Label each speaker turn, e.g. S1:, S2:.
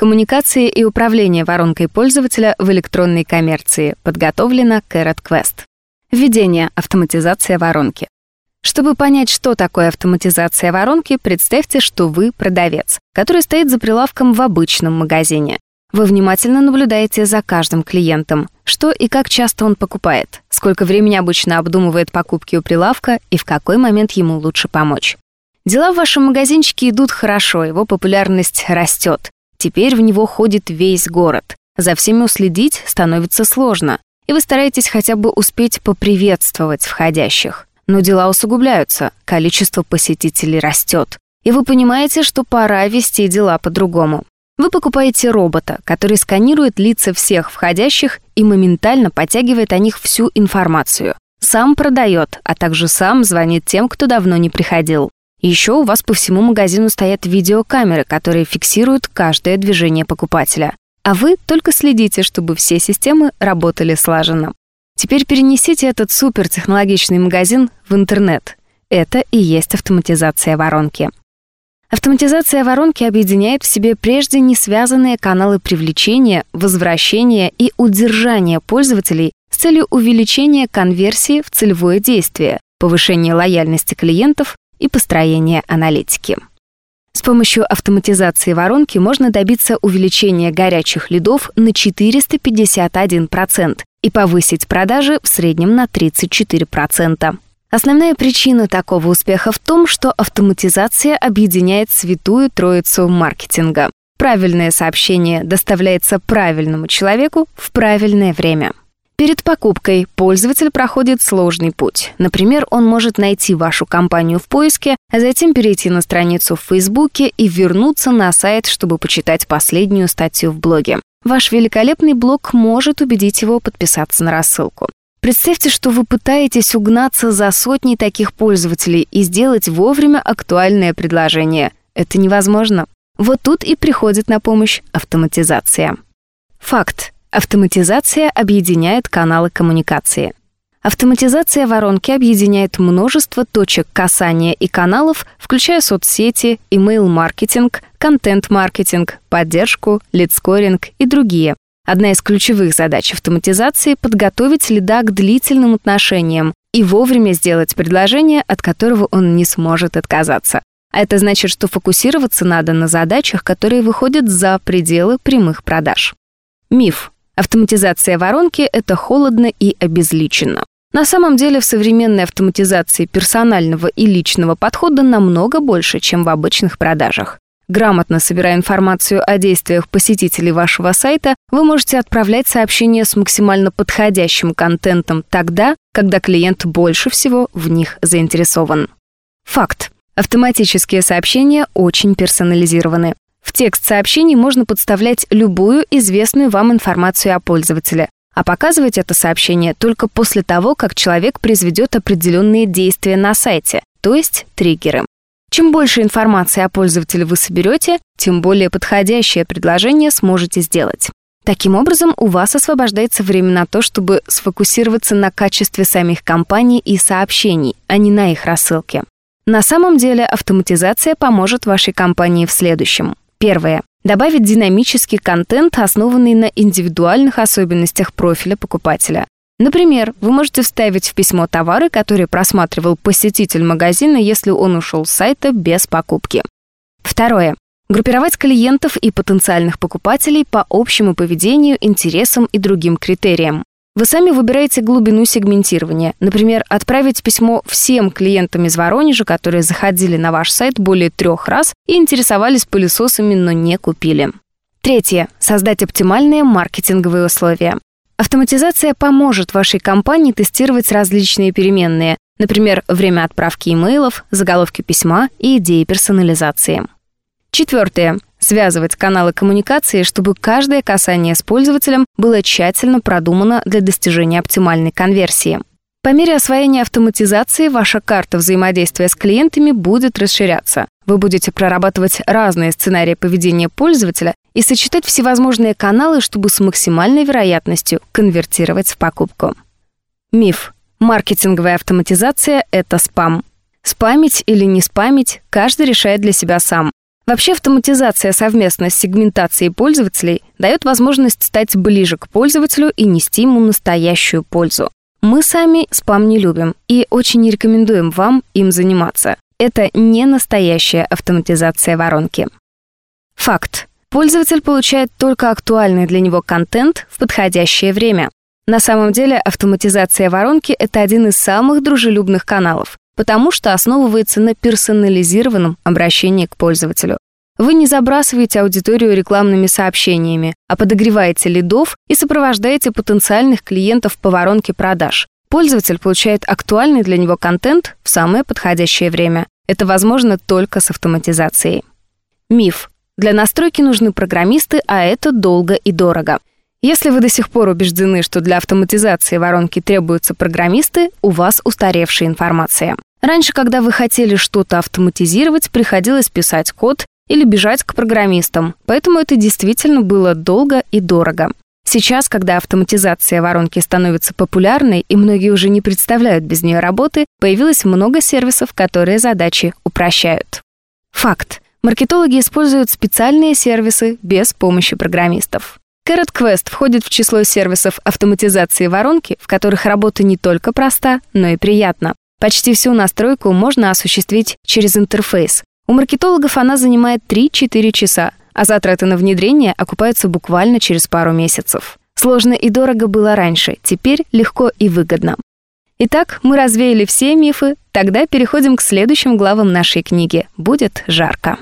S1: Коммуникации и управление воронкой пользователя в электронной коммерции. Подготовлено Carrot Quest. Введение. Автоматизация воронки. Чтобы понять, что такое автоматизация воронки, представьте, что вы продавец, который стоит за прилавком в обычном магазине. Вы внимательно наблюдаете за каждым клиентом, что и как часто он покупает, сколько времени обычно обдумывает покупки у прилавка и в какой момент ему лучше помочь. Дела в вашем магазинчике идут хорошо, его популярность растет. Теперь в него ходит весь город. За всеми уследить становится сложно, и вы стараетесь хотя бы успеть поприветствовать входящих. Но дела усугубляются, количество посетителей растет, и вы понимаете, что пора вести дела по-другому. Вы покупаете робота, который сканирует лица всех входящих и моментально подтягивает о них всю информацию. Сам продает, а также сам звонит тем, кто давно не приходил. Еще у вас по всему магазину стоят видеокамеры, которые фиксируют каждое движение покупателя. А вы только следите, чтобы все системы работали слаженно. Теперь перенесите этот супертехнологичный магазин в интернет. Это и есть автоматизация воронки. Автоматизация воронки объединяет в себе прежде не связанные каналы привлечения, возвращения и удержания пользователей с целью увеличения конверсии в целевое действие, повышения лояльности клиентов и построения аналитики. С помощью автоматизации воронки можно добиться увеличения горячих лидов на 451% и повысить продажи в среднем на 34%. Основная причина такого успеха в том, что автоматизация объединяет святую троицу маркетинга. Правильное сообщение доставляется правильному человеку в правильное время. Перед покупкой пользователь проходит сложный путь. Например, он может найти вашу компанию в поиске, а затем перейти на страницу в Фейсбуке и вернуться на сайт, чтобы почитать последнюю статью в блоге. Ваш великолепный блог может убедить его подписаться на рассылку. Представьте, что вы пытаетесь угнаться за сотни таких пользователей и сделать вовремя актуальное предложение. Это невозможно. Вот тут и приходит на помощь автоматизация. Факт. Автоматизация объединяет каналы коммуникации. Автоматизация воронки объединяет множество точек касания и каналов, включая соцсети, email-маркетинг, контент-маркетинг, поддержку, лидскоринг и другие. Одна из ключевых задач автоматизации — подготовить лида к длительным отношениям и вовремя сделать предложение, от которого он не сможет отказаться. А это значит, что фокусироваться надо на задачах, которые выходят за пределы прямых продаж. Миф. Автоматизация воронки — это холодно и обезличенно. На самом деле в современной автоматизации персонального и личного подхода намного больше, чем в обычных продажах. Грамотно собирая информацию о действиях посетителей вашего сайта, вы можете отправлять сообщения с максимально подходящим контентом тогда, когда клиент больше всего в них заинтересован. Факт. Автоматические сообщения очень персонализированы. В текст сообщений можно подставлять любую известную вам информацию о пользователе, а показывать это сообщение только после того, как человек произведет определенные действия на сайте, то есть триггеры. Чем больше информации о пользователе вы соберете, тем более подходящее предложение сможете сделать. Таким образом, у вас освобождается время на то, чтобы сфокусироваться на качестве самих компаний и сообщений, а не на их рассылке. На самом деле автоматизация поможет вашей компании в следующем. Первое. Добавить динамический контент, основанный на индивидуальных особенностях профиля покупателя. Например, вы можете вставить в письмо товары, которые просматривал посетитель магазина, если он ушел с сайта без покупки. Второе. Группировать клиентов и потенциальных покупателей по общему поведению, интересам и другим критериям. Вы сами выбираете глубину сегментирования. Например, отправить письмо всем клиентам из Воронежа, которые заходили на ваш сайт более трех раз и интересовались пылесосами, но не купили. Третье. Создать оптимальные маркетинговые условия. Автоматизация поможет вашей компании тестировать различные переменные, например, время отправки имейлов, заголовки письма и идеи персонализации. Четвертое связывать каналы коммуникации, чтобы каждое касание с пользователем было тщательно продумано для достижения оптимальной конверсии. По мере освоения автоматизации ваша карта взаимодействия с клиентами будет расширяться. Вы будете прорабатывать разные сценарии поведения пользователя и сочетать всевозможные каналы, чтобы с максимальной вероятностью конвертировать в покупку. Миф. Маркетинговая автоматизация — это спам. Спамить или не спамить каждый решает для себя сам. Вообще автоматизация совместно с сегментацией пользователей дает возможность стать ближе к пользователю и нести ему настоящую пользу. Мы сами спам не любим и очень не рекомендуем вам им заниматься. Это не настоящая автоматизация воронки. Факт. Пользователь получает только актуальный для него контент в подходящее время. На самом деле автоматизация воронки — это один из самых дружелюбных каналов, потому что основывается на персонализированном обращении к пользователю. Вы не забрасываете аудиторию рекламными сообщениями, а подогреваете лидов и сопровождаете потенциальных клиентов по воронке продаж. Пользователь получает актуальный для него контент в самое подходящее время. Это возможно только с автоматизацией. Миф. Для настройки нужны программисты, а это долго и дорого. Если вы до сих пор убеждены, что для автоматизации воронки требуются программисты, у вас устаревшая информация. Раньше, когда вы хотели что-то автоматизировать, приходилось писать код или бежать к программистам, поэтому это действительно было долго и дорого. Сейчас, когда автоматизация воронки становится популярной и многие уже не представляют без нее работы, появилось много сервисов, которые задачи упрощают. Факт. Маркетологи используют специальные сервисы без помощи программистов. Carrot Quest входит в число сервисов автоматизации воронки, в которых работа не только проста, но и приятна. Почти всю настройку можно осуществить через интерфейс. У маркетологов она занимает 3-4 часа, а затраты на внедрение окупаются буквально через пару месяцев. Сложно и дорого было раньше, теперь легко и выгодно. Итак, мы развеяли все мифы, тогда переходим к следующим главам нашей книги «Будет жарко».